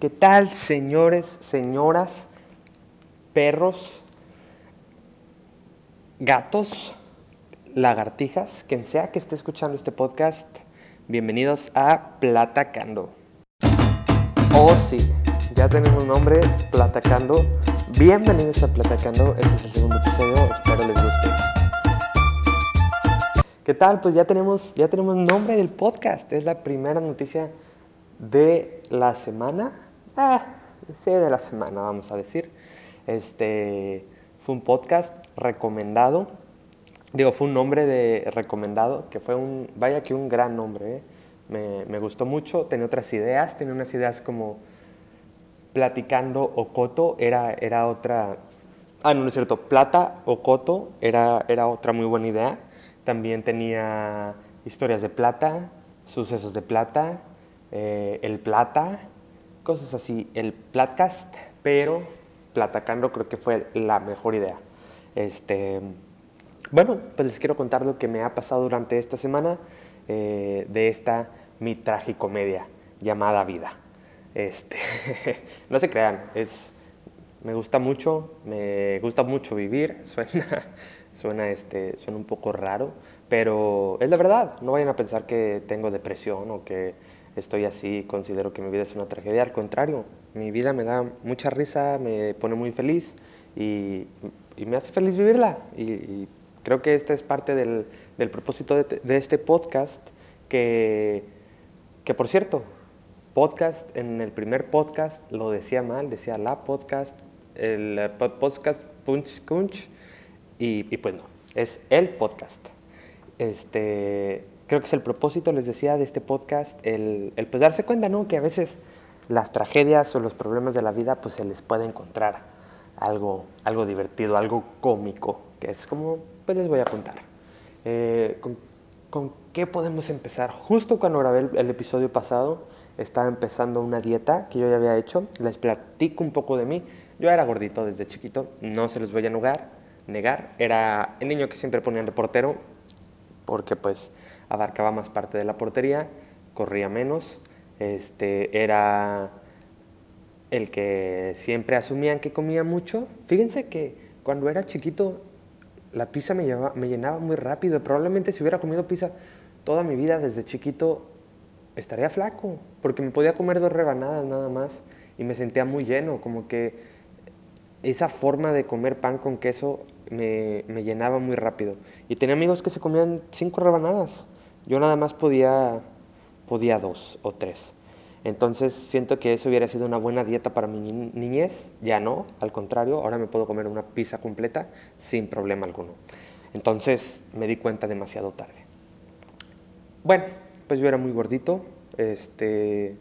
¿Qué tal, señores, señoras, perros, gatos, lagartijas, quien sea que esté escuchando este podcast? Bienvenidos a Platacando. Oh, sí, ya tenemos nombre, Platacando. Bienvenidos a Platacando. Este es el segundo episodio, espero les guste. ¿Qué tal? Pues ya tenemos, ya tenemos nombre del podcast. Es la primera noticia de la semana ah, de la semana, vamos a decir. Este, fue un podcast recomendado. Digo, fue un nombre de recomendado, que fue un, vaya que un gran nombre. ¿eh? Me, gustó mucho, tenía otras ideas, tenía unas ideas como platicando o coto, era, era otra, ah, no, no es cierto, plata o coto, era, era otra muy buena idea. También tenía historias de plata, sucesos de plata, eh, el plata, cosas así, el Platcast, pero Platacando creo que fue la mejor idea. Este, bueno, pues les quiero contar lo que me ha pasado durante esta semana eh, de esta mi tragicomedia llamada vida. Este, no se crean, es, me gusta mucho, me gusta mucho vivir, suena, suena, este, suena un poco raro, pero es la verdad, no vayan a pensar que tengo depresión o que estoy así, considero que mi vida es una tragedia. Al contrario, mi vida me da mucha risa, me pone muy feliz y, me hace feliz vivirla. Y, creo que esta es parte del, propósito de, este podcast, que, que por cierto, podcast, en el primer podcast lo decía mal, decía la podcast, el podcast Punch Kunch, y, y pues no, es el podcast. Este, creo que es el propósito, les decía, de este podcast, el, el, pues darse cuenta, ¿no? Que a veces las tragedias o los problemas de la vida, pues se les puede encontrar algo, algo divertido, algo cómico, que es como, pues les voy a contar. Eh, con, con, qué podemos empezar? Justo cuando grabé el, el, episodio pasado, estaba empezando una dieta que yo ya había hecho, les platico un poco de mí. Yo era gordito desde chiquito, no se les voy a negar, negar. Era el niño que siempre ponían de portero, porque pues abarcaba más parte de la portería, corría menos, este, era el que siempre asumían que comía mucho. Fíjense que cuando era chiquito la pizza me, llevaba, me llenaba muy rápido. Probablemente si hubiera comido pizza toda mi vida desde chiquito estaría flaco, porque me podía comer dos rebanadas nada más y me sentía muy lleno, como que esa forma de comer pan con queso me, me llenaba muy rápido. Y tenía amigos que se comían cinco rebanadas yo nada más podía, podía dos o tres. Entonces siento que eso hubiera sido una buena dieta para mi niñez, ya no, al contrario, ahora me puedo comer una pizza completa sin problema alguno. Entonces me di cuenta demasiado tarde. Bueno, pues yo era muy gordito, este,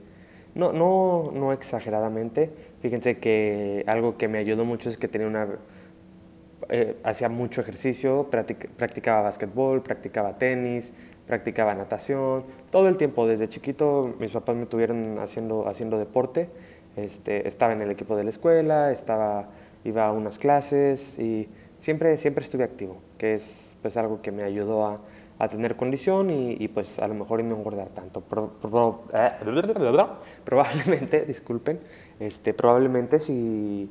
no, no, no exageradamente. Fíjense que algo que me ayudó mucho es que tenía una, eh, hacía mucho ejercicio, practicaba básquetbol, practicaba tenis, practicaba natación, todo el tiempo, desde chiquito mis papás me tuvieron haciendo, haciendo deporte, este, estaba en el equipo de la escuela, estaba, iba a unas clases y siempre, siempre estuve activo, que es pues algo que me ayudó a, a tener condición y, y, pues a lo mejor no engordar tanto. Pro, pro, eh, probablemente, disculpen, este, probablemente si,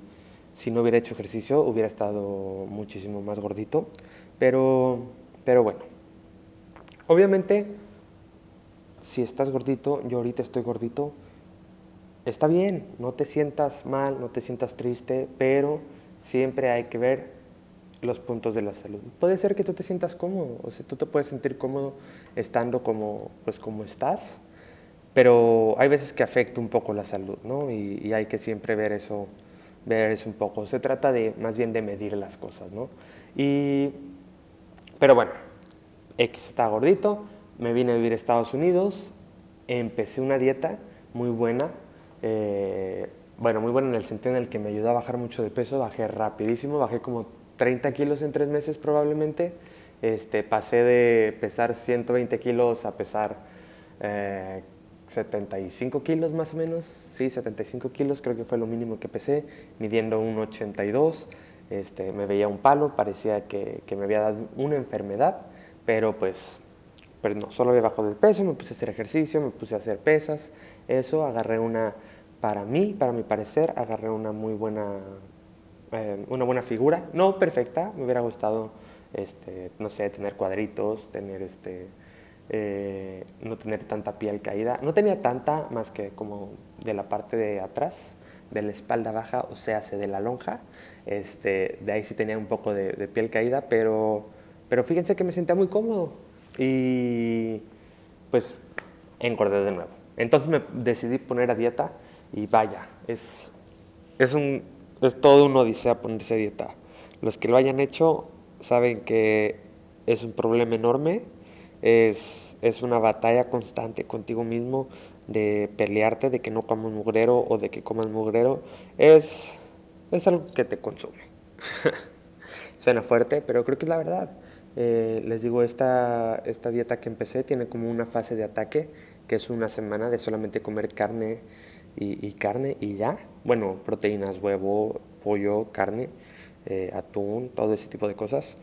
si no hubiera hecho ejercicio hubiera estado muchísimo más gordito, pero, pero bueno. Obviamente, si estás gordito, yo ahorita estoy gordito, está bien, no te sientas mal, no te sientas triste, pero siempre hay que ver los puntos de la salud. Puede ser que tú te sientas cómodo, o sea, tú te puedes sentir cómodo estando como, pues, como estás, pero hay veces que afecta un poco la salud, ¿no? Y, y, hay que siempre ver eso, ver eso un poco. Se trata de, más bien de medir las cosas, ¿no? Y, pero bueno, X estaba gordito, me vine a vivir a Estados Unidos, empecé una dieta muy buena, eh, bueno, muy buena en el sentido en el que me ayudó a bajar mucho de peso, bajé rapidísimo, bajé como 30 kilos en tres meses probablemente, este, pasé de pesar 120 kilos a pesar eh, 75 kilos más o menos, sí, 75 kilos creo que fue lo mínimo que pesé, midiendo un 82, este, me veía un palo, parecía que me había dado una enfermedad, pero pues, pero no, solo había bajado de peso, me puse a hacer ejercicio, me puse a hacer pesas, eso, agarré una para mí, para mi parecer, agarré una muy buena, eh, una buena figura. No perfecta, me hubiera gustado, este, no sé, tener cuadritos, tener este, eh, no tener tanta piel caída. No tenía tanta más que como de la parte de atrás, de la espalda baja, o sea, de la lonja. Este, de ahí sí tenía un poco de piel caída, pero, pero fíjense que me sentía muy cómodo. Y pues engordé de nuevo. Entonces me decidí poner a dieta y vaya, es, es, un, es todo un odisea ponerse a dieta. Los que lo hayan hecho saben que es un problema enorme, es, es una batalla constante contigo mismo de pelearte, de que no comas mugrero o de que comas mugrero. Es, es algo que te consume. Suena fuerte, pero creo que es la verdad. Eh, les digo, esta, esta dieta que empecé tiene como una fase de ataque, que es una semana de solamente comer carne y, carne y ya. Bueno, proteínas, huevo, pollo, carne, eh, atún, todo ese tipo de cosas.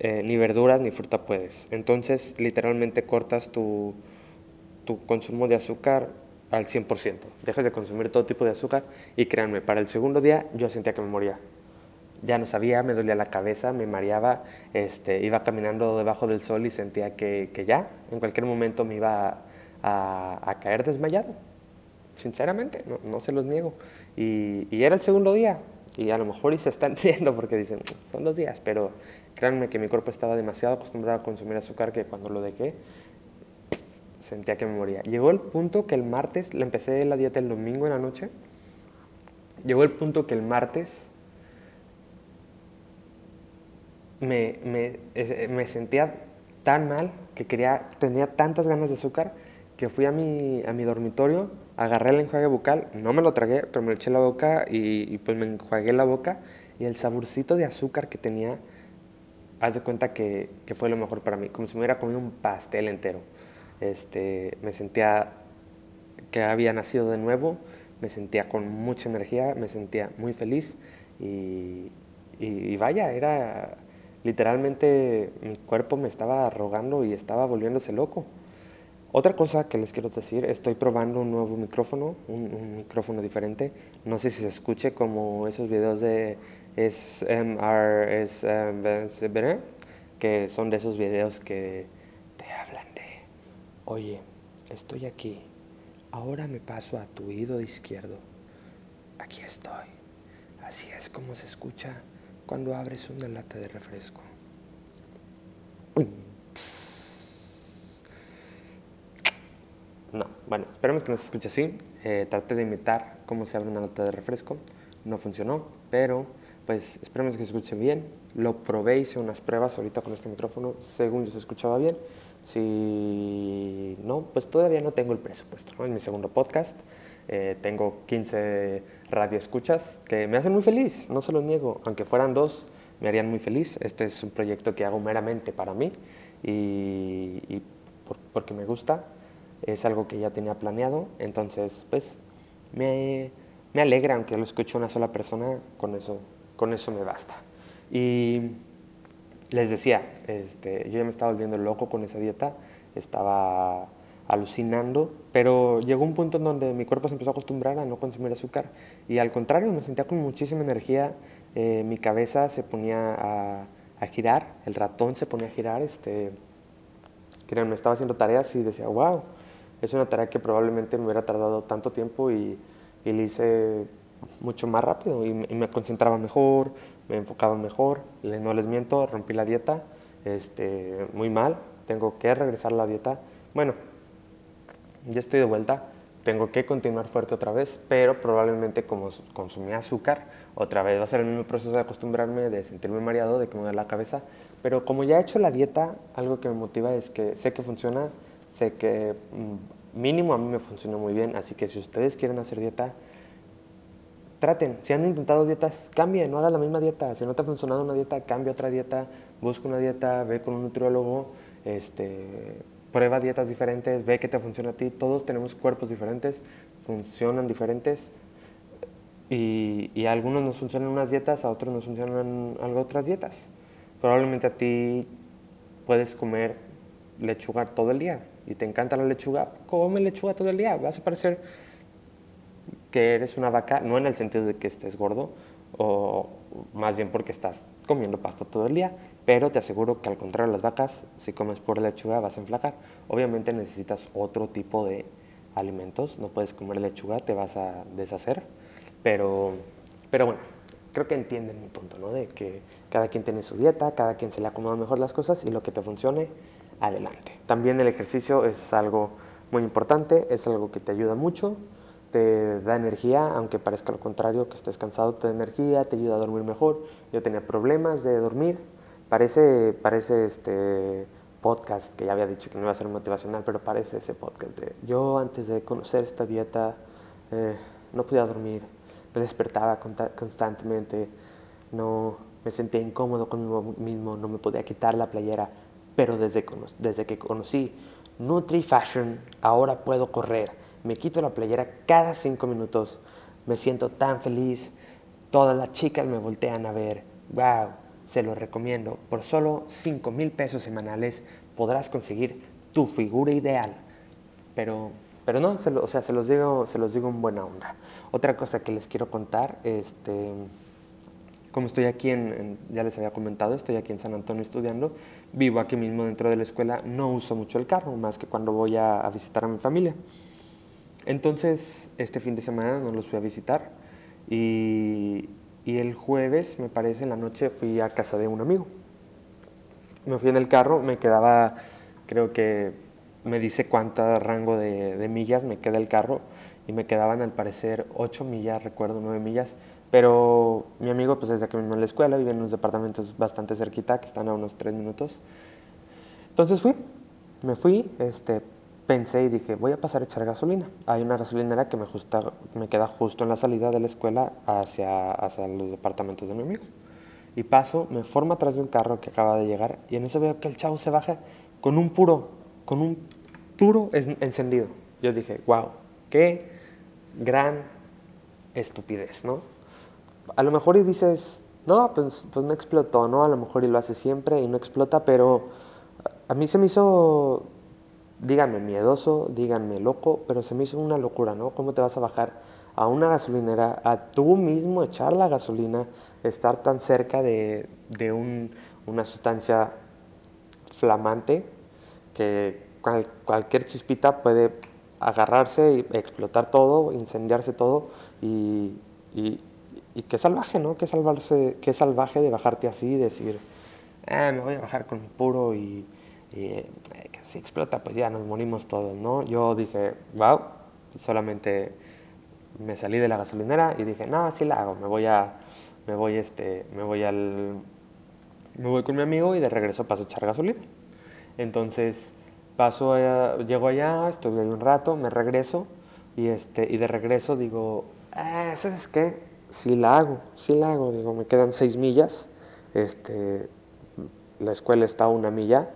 Eh, ni verduras ni fruta puedes. Entonces, literalmente cortas tu, tu consumo de azúcar al 100%. Dejas de consumir todo tipo de azúcar y créanme, para el segundo día yo sentía que me moría ya no sabía, me dolía la cabeza, me mareaba, este, iba caminando debajo del sol y sentía que, ya, en cualquier momento me iba a, caer desmayado. Sinceramente, no, se los niego. Y, y, era el segundo día, y a lo mejor y se está entendiendo porque dicen, son dos días, pero créanme que mi cuerpo estaba demasiado acostumbrado a consumir azúcar que cuando lo dejé, sentía que me moría. Llegó el punto que el martes, le empecé la dieta el domingo en la noche, llegó el punto que el martes me, me, me, sentía tan mal que quería, tenía tantas ganas de azúcar que fui a mi, a mi dormitorio, agarré el enjuague bucal, no me lo tragué, pero me lo eché en la boca y, pues me enjuagué la boca y el saborcito de azúcar que tenía, haz de cuenta que, que, fue lo mejor para mí, como si me hubiera comido un pastel entero. Este, me sentía que había nacido de nuevo, me sentía con mucha energía, me sentía muy feliz y, y vaya, era Literalmente mi cuerpo me estaba rogando y estaba volviéndose loco. Otra cosa que les quiero decir, estoy probando un nuevo micrófono, un, micrófono diferente. No sé si se escuche como esos videos de SMR, SMR que son de esos videos que te hablan de, oye, estoy aquí, ahora me paso a tu oído izquierdo, aquí estoy. Así es como se escucha cuando abres una lata de refresco. No, bueno, esperemos que no se escuche así. Eh, traté de imitar cómo se abre una lata de refresco. No funcionó, pero pues esperemos que se escuche bien. Lo probé, hice unas pruebas ahorita con este micrófono. Según yo se escuchaba bien. Si no, pues todavía no tengo el presupuesto. ¿no? En mi segundo podcast eh, tengo 15 radioescuchas que me hacen muy feliz, no se lo niego. Aunque fueran dos, me harían muy feliz. Este es un proyecto que hago meramente para mí y, porque me gusta. Es algo que ya tenía planeado. Entonces, pues, me, me alegra, aunque lo escuche una sola persona, con eso, con eso me basta. Y les decía, este, yo ya me estaba volviendo loco con esa dieta, estaba alucinando, pero llegó un punto en donde mi cuerpo se empezó a acostumbrar a no consumir azúcar y al contrario, me sentía con muchísima energía, eh, mi cabeza se ponía a, a, girar, el ratón se ponía a girar, este, me estaba haciendo tareas y decía, wow, es una tarea que probablemente me hubiera tardado tanto tiempo y, y le hice mucho más rápido y, me concentraba mejor, me enfocaba mejor. No les miento, rompí la dieta este, muy mal, tengo que regresar a la dieta. Bueno, ya estoy de vuelta, tengo que continuar fuerte otra vez, pero probablemente como consumí azúcar, otra vez va a ser el mismo proceso de acostumbrarme, de sentirme mareado, de que me da la cabeza. Pero como ya he hecho la dieta, algo que me motiva es que sé que funciona, sé que mm, mínimo a mí me funciona muy bien, así que si ustedes quieren hacer dieta, traten. Si han intentado dietas, cambien, no hagan la misma dieta. Si no te ha funcionado una dieta, cambia otra dieta, busca una dieta, ve con un nutriólogo, este, prueba dietas diferentes, ve qué te funciona a ti. Todos tenemos cuerpos diferentes, funcionan diferentes. Y, a algunos nos funcionan unas dietas, a otros nos funcionan algo otras dietas. Probablemente a ti puedes comer lechuga todo el día y te encanta la lechuga, come lechuga todo el día. Vas a parecer que eres una vaca, no en el sentido de que estés gordo, o más bien porque estás comiendo pasto todo el día, pero te aseguro que al contrario las vacas, si comes pura lechuga vas a enflacar. Obviamente necesitas otro tipo de alimentos, no puedes comer lechuga, te vas a deshacer, pero, pero bueno, creo que entienden mi punto, ¿no? De que cada quien tiene su dieta, cada quien se le acomoda mejor las cosas y lo que te funcione, adelante. También el ejercicio es algo muy importante, es algo que te ayuda mucho, te da energía, aunque parezca lo contrario, que estés cansado, te da energía, te ayuda a dormir mejor. Yo tenía problemas de dormir, parece, parece este podcast que ya había dicho que no iba a ser motivacional, pero parece ese podcast yo antes de conocer esta dieta eh, no podía dormir, me despertaba constantemente, no me sentía incómodo conmigo mismo, no me podía quitar la playera, pero desde, desde que conocí Nutri Fashion ahora puedo correr me quito la playera cada cinco minutos, me siento tan feliz, todas las chicas me voltean a ver, wow, se lo recomiendo, por solo 5 mil pesos semanales podrás conseguir tu figura ideal, pero, pero no, se o sea, se los, digo, se los digo en buena onda. Otra cosa que les quiero contar, este, como estoy aquí en, ya les había comentado, estoy aquí en San Antonio estudiando, vivo aquí mismo dentro de la escuela, no uso mucho el carro, más que cuando voy a visitar a mi familia. Entonces, este fin de semana no los fui a visitar y, el jueves, me parece, en la noche fui a casa de un amigo. Me fui en el carro, me quedaba, creo que me dice cuánto rango de, millas me queda el carro y me quedaban al parecer 8 millas, recuerdo 9 millas, pero mi amigo pues desde que mismo en la escuela vive en unos departamentos bastante cerquita que están a unos 3 minutos. Entonces fui, me fui, este, pensé y dije, voy a pasar a echar gasolina. Hay una gasolinera que me, justa, me queda justo en la salida de la escuela hacia, hacia los departamentos de mi amigo. Y paso, me forma atrás de un carro que acaba de llegar y en eso veo que el chavo se baja con un puro, con un puro encendido. Yo dije, wow, qué gran estupidez, ¿no? A lo mejor y dices, no, pues, pues no explotó, ¿no? A lo mejor y lo hace siempre y no explota, pero a mí se me hizo díganme miedoso, díganme loco, pero se me hizo una locura, ¿no? ¿Cómo te vas a bajar a una gasolinera, a tú mismo echar la gasolina, estar tan cerca de, una sustancia flamante que cualquier chispita puede agarrarse y explotar todo, incendiarse todo y, y, qué salvaje, ¿no? Qué, salvarse, qué salvaje de bajarte así y decir, ah, me voy a bajar con puro y y eh, si explota, pues ya nos morimos todos, ¿no? Yo dije, wow, solamente me salí de la gasolinera y dije, no, sí la hago, me voy a, me voy este, me voy al, me voy con mi amigo y de regreso paso a echar gasolina. Entonces paso, llego allá, estoy ahí un rato, me regreso y este, y de regreso digo, ah, ¿sabes qué? Sí la hago, sí la hago, digo, me quedan seis millas, este, la escuela está a una milla,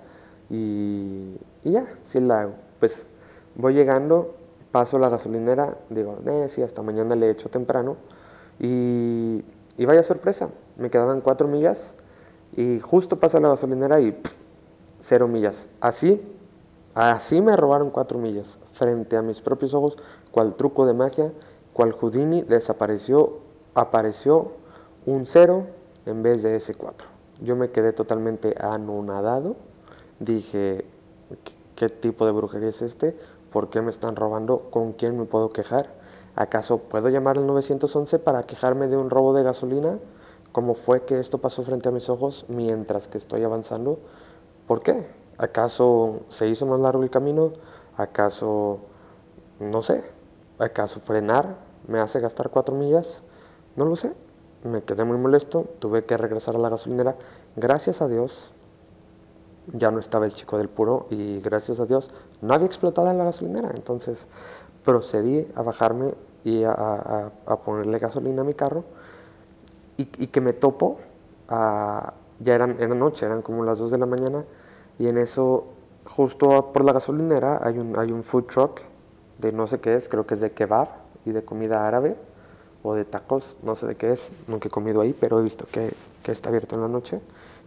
y, ya, sí la hago. Pues voy llegando, paso la gasolinera, digo, eh, sí, hasta mañana le echo temprano. Y, y, vaya sorpresa, me quedaban cuatro millas y justo pasa la gasolinera y cero millas. Así, así me robaron cuatro millas. Frente a mis propios ojos, cual truco de magia, cual Houdini, desapareció, apareció un cero en vez de ese cuatro. Yo me quedé totalmente anonadado dije, ¿qué tipo de brujería es este? ¿Por qué me están robando? ¿Con quién me puedo quejar? ¿Acaso puedo llamar al 911 para quejarme de un robo de gasolina? ¿Cómo fue que esto pasó frente a mis ojos mientras que estoy avanzando? ¿Por qué? ¿Acaso se hizo más largo el camino? ¿Acaso, no sé, acaso frenar me hace gastar cuatro millas? No lo sé. Me quedé muy molesto, tuve que regresar a la gasolinera. Gracias a Dios, ya no estaba el chico del puro y gracias a Dios no había explotado en la gasolinera. Entonces procedí a bajarme y a, ponerle gasolina a mi carro y, que me topo, ya eran, era noche, eran como las 2 de la mañana y en eso justo por la gasolinera hay un, hay un food truck de no sé qué es, creo que es de kebab y de comida árabe o de tacos, no sé de qué es, nunca he comido ahí, pero he visto que, que está abierto en la noche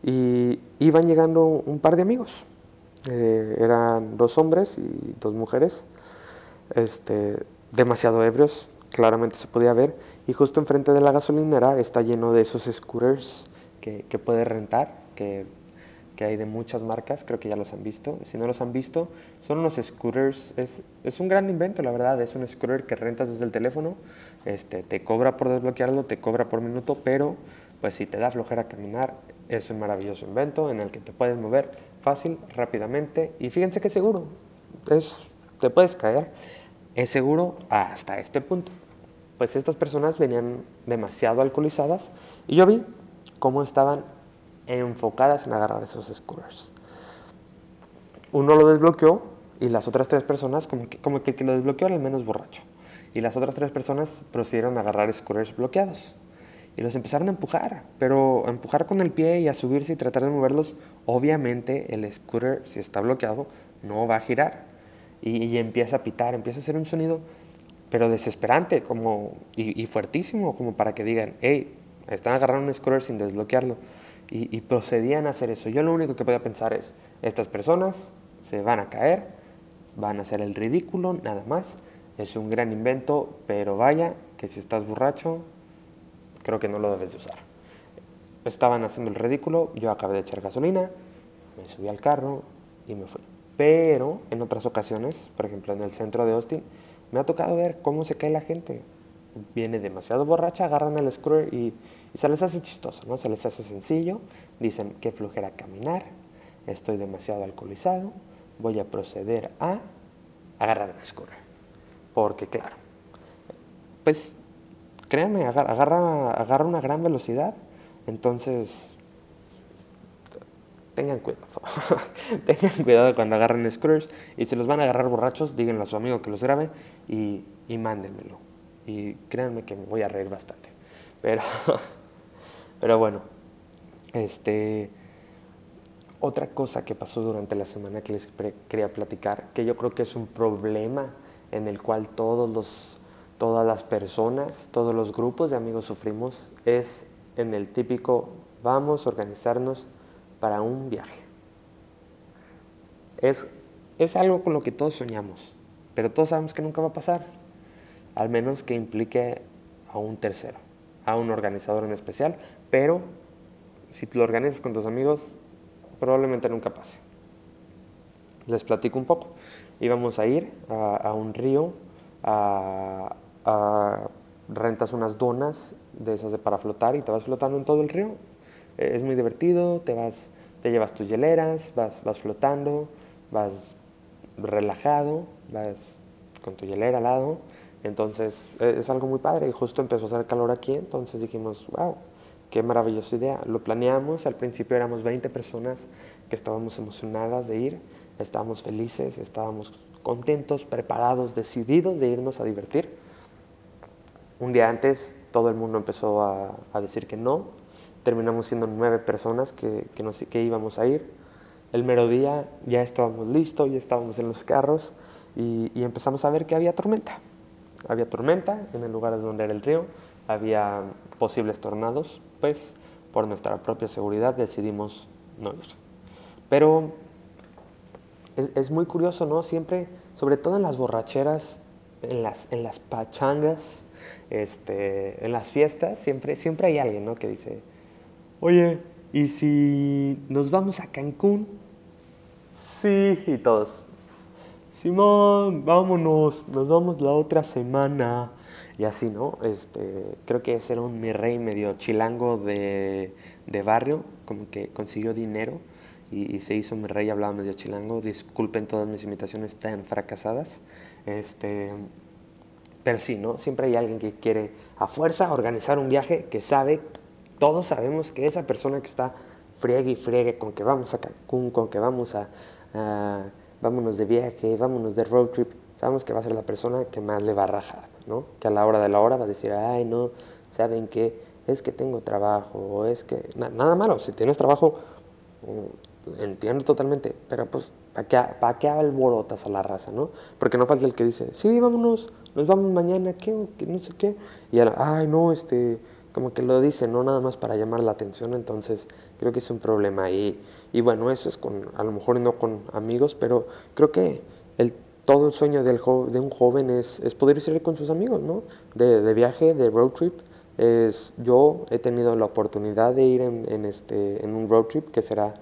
y iban llegando un par de amigos. Eh, eran dos hombres y dos mujeres, este, demasiado ebrios, claramente se podía ver, y justo enfrente de la gasolinera está lleno de esos scooters que, que puedes rentar, que, que, hay de muchas marcas, creo que ya los han visto. Si no los han visto, son unos scooters, es, es un gran invento, la verdad, es un scooter que rentas desde el teléfono, este, te cobra por desbloquearlo, te cobra por minuto, pero pues si te da flojera caminar, es un maravilloso invento en el que te puedes mover fácil, rápidamente, y fíjense que seguro, es, te puedes caer, es seguro hasta este punto pues estas personas venían demasiado alcoholizadas y yo vi cómo estaban enfocadas en agarrar esos scooters. Uno lo desbloqueó y las otras tres personas, como que, como que el que lo desbloqueó era el menos borracho. Y las otras tres personas procedieron a agarrar scooters bloqueados. Y los empezaron a empujar, pero a empujar con el pie y a subirse y tratar de moverlos. Obviamente el scooter, si está bloqueado, no va a girar. Y, y empieza a pitar, empieza a hacer un sonido pero desesperante como, y, fuertísimo, como para que digan, hey, están agarrando un scooter sin desbloquearlo. Y, procedían a hacer eso. Yo lo único que podía pensar es, estas personas se van a caer, van a hacer el ridículo, nada más. Es un gran invento, pero vaya, que si estás borracho, creo que no lo debes de usar. Estaban haciendo el ridículo, yo acabé de echar gasolina, me subí al carro y me fui. Pero en otras ocasiones, por ejemplo en el centro de Austin, me ha tocado ver cómo se cae la gente. Viene demasiado borracha, agarran el scooter y, se les hace chistoso, ¿no? Se les hace sencillo. Dicen, qué flujera caminar, estoy demasiado alcoholizado, voy a proceder a agarrar el scooter. Porque claro, pues créanme, agarra, agarra una gran velocidad, entonces tengan cuidado. tengan cuidado cuando agarren scooters y si los van a agarrar borrachos, díganle a su amigo que los grabe y, y mándenmelo. Y créanme que me voy a reír bastante. Pero, pero bueno, este, otra cosa que pasó durante la semana que les quería platicar, que yo creo que es un problema en el cual todos los, todas las personas, todos los grupos de amigos sufrimos, es en el típico vamos a organizarnos para un viaje. Es, es algo con lo que todos soñamos, pero todos sabemos que nunca va a pasar, al menos que implique a un tercero, a un organizador en especial, pero si lo organizas con tus amigos, probablemente nunca pase. Les platico un poco. Íbamos a ir a, un río, a, rentas unas donas de esas de para flotar y te vas flotando en todo el río es muy divertido, te vas, te llevas tus hieleras, vas, vas flotando, vas relajado, vas con tu hielera al lado, entonces e, es algo muy padre y justo empezó a hacer calor aquí, entonces dijimos, wow, qué maravillosa idea. Lo planeamos, al principio éramos 20 personas que estábamos emocionadas de ir, estábamos felices, estábamos contentos, preparados, decididos de irnos a divertir. Un día antes todo el mundo empezó a, decir que no, terminamos siendo nueve personas que, íbamos a ir. El mero día ya estábamos listos, ya estábamos en los carros y, empezamos a ver que había tormenta. Había tormenta en el lugar donde era el río, había posibles tornados, pues por nuestra propia seguridad decidimos no ir. Pero es, muy curioso, ¿no? Siempre, sobre todo en las borracheras, en las pachangas, este, en las fiestas, siempre, siempre hay alguien ¿no? que dice, oye, ¿y si nos vamos a Cancún? Sí, y todos. Simón, vámonos, nos vamos la otra semana. Y así, ¿no? Este, creo que ese era un mi rey medio chilango de, de barrio, como que consiguió dinero y, se hizo mi rey, hablaba medio chilango. Disculpen todas mis imitaciones tan fracasadas. Este, pero sí, ¿no? Siempre hay alguien que quiere a fuerza organizar un viaje que sabe todos sabemos que esa persona que está friegue y friegue con que vamos a Cancún, con que vamos a, vámonos de viaje, vámonos de road trip, sabemos que va a ser la persona que más le va a rajar, ¿no? Que a la hora de la hora va a decir, ay, no, ¿saben qué? Es que tengo trabajo, o es que... nada malo, si tienes trabajo, mm, entiendo totalmente, pero pues, ¿para qué, ¿para qué alborotas a la raza, no? Porque no falta el que dice, sí, vámonos, nos vamos mañana, ¿qué? No sé qué. Y ahora, ay, no, este como que lo dice, no nada más para llamar la atención, entonces creo que es un problema. Y, y bueno, eso es con, a lo mejor no con amigos, pero creo que el todo el sueño del de un joven es, es poder irse con sus amigos, ¿no? De, de, viaje, de road trip. Es, yo he tenido la oportunidad de ir en, en, este, en un road trip que será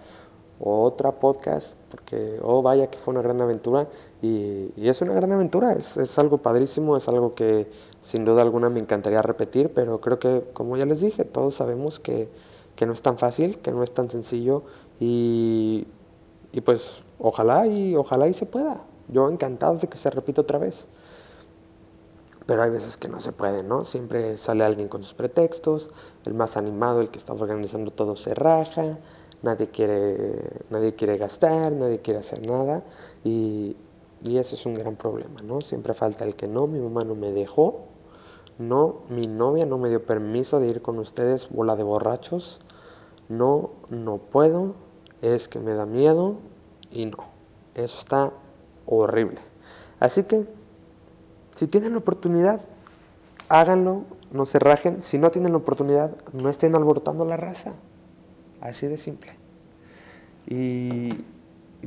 otra podcast, porque, oh, vaya que fue una gran aventura. Y, y es una gran aventura, es, es, algo padrísimo, es algo que sin duda alguna me encantaría repetir, pero creo que, como ya les dije, todos sabemos que, que no es tan fácil, que no es tan sencillo y, y pues ojalá y ojalá y se pueda. Yo encantado de que se repita otra vez. Pero hay veces que no se puede, ¿no? Siempre sale alguien con sus pretextos, el más animado, el que está organizando todo se raja, nadie quiere, nadie quiere gastar, nadie quiere hacer nada y, y eso es un gran problema, ¿no? Siempre falta el que no, mi mamá no me dejó, no, mi novia no me dio permiso de ir con ustedes, bola de borrachos, no, no puedo, es que me da miedo y no, eso está horrible. Así que, si tienen la oportunidad, háganlo, no se rajen. Si no tienen la oportunidad, no estén alborotando la raza. Así de simple. Y,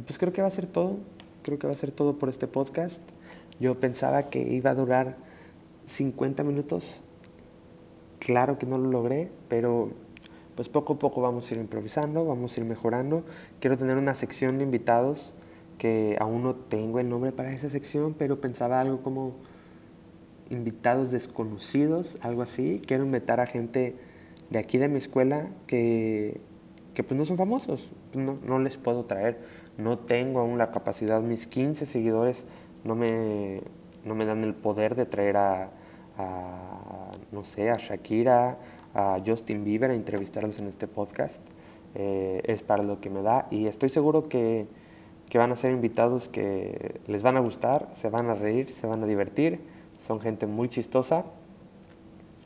pues creo que va a ser todo. Creo que va a ser todo por este podcast. Yo pensaba que iba a durar 50 minutos. Claro que no lo logré, pero pues poco a poco vamos a ir improvisando, vamos a ir mejorando. Quiero tener una sección de invitados que aún no tengo el nombre para esa sección, pero pensaba algo como invitados desconocidos, algo así. Quiero invitar a gente de aquí de mi escuela que, que pues no son famosos, no, no, les puedo traer, no tengo aún la capacidad, mis 15 seguidores no me, no me dan el poder de traer a, a, no sé, a Shakira, a Justin Bieber a entrevistarlos en este podcast. Eh, es para lo que me da y estoy seguro que que van a ser invitados que les van a gustar, se van a reír, se van a divertir, son gente muy chistosa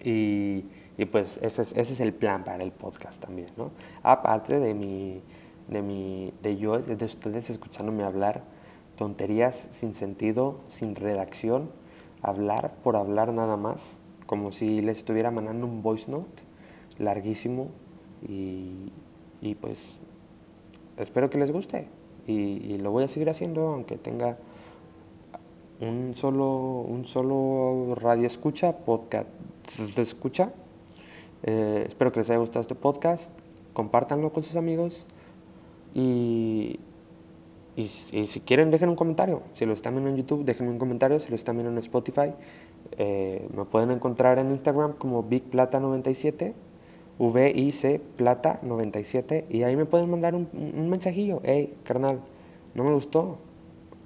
y, y pues ese es, ese es, el plan para el podcast también, ¿no? Aparte de mi, de mi, de yo, de ustedes escuchándome hablar tonterías sin sentido, sin redacción, hablar por hablar nada más, como si les estuviera mandando un voice note larguísimo y, y pues espero que les guste y, y, lo voy a seguir haciendo aunque tenga un solo, un solo radio escucha, podcast de escucha. Eh, espero que les haya gustado este podcast, compártanlo con sus amigos. Y, si quieren dejen un comentario. Si lo están viendo en YouTube, dejen un comentario. Si lo están viendo en Spotify, eh, me pueden encontrar en Instagram como BigPlata97 VIC Plata 97 y ahí me pueden mandar un, un, mensajillo, hey, carnal, no me gustó,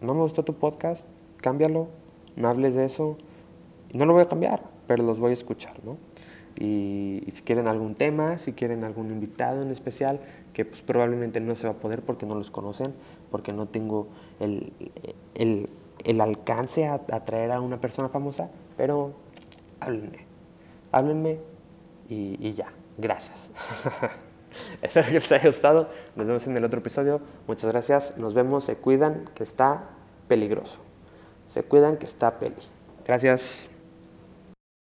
no me gustó tu podcast, cámbialo, no hables de eso, no lo voy a cambiar, pero los voy a escuchar, ¿no? Y, si quieren algún tema, si quieren algún invitado en especial, que pues probablemente no se va a poder porque no los conocen, porque no tengo el, el, el alcance a, a traer a una persona famosa, pero háblenme, háblenme y, y ya. Gracias. Espero que les haya gustado. Nos vemos en el otro episodio. Muchas gracias. Nos vemos. Se cuidan, que está peligroso. Se cuidan, que está peli. Gracias.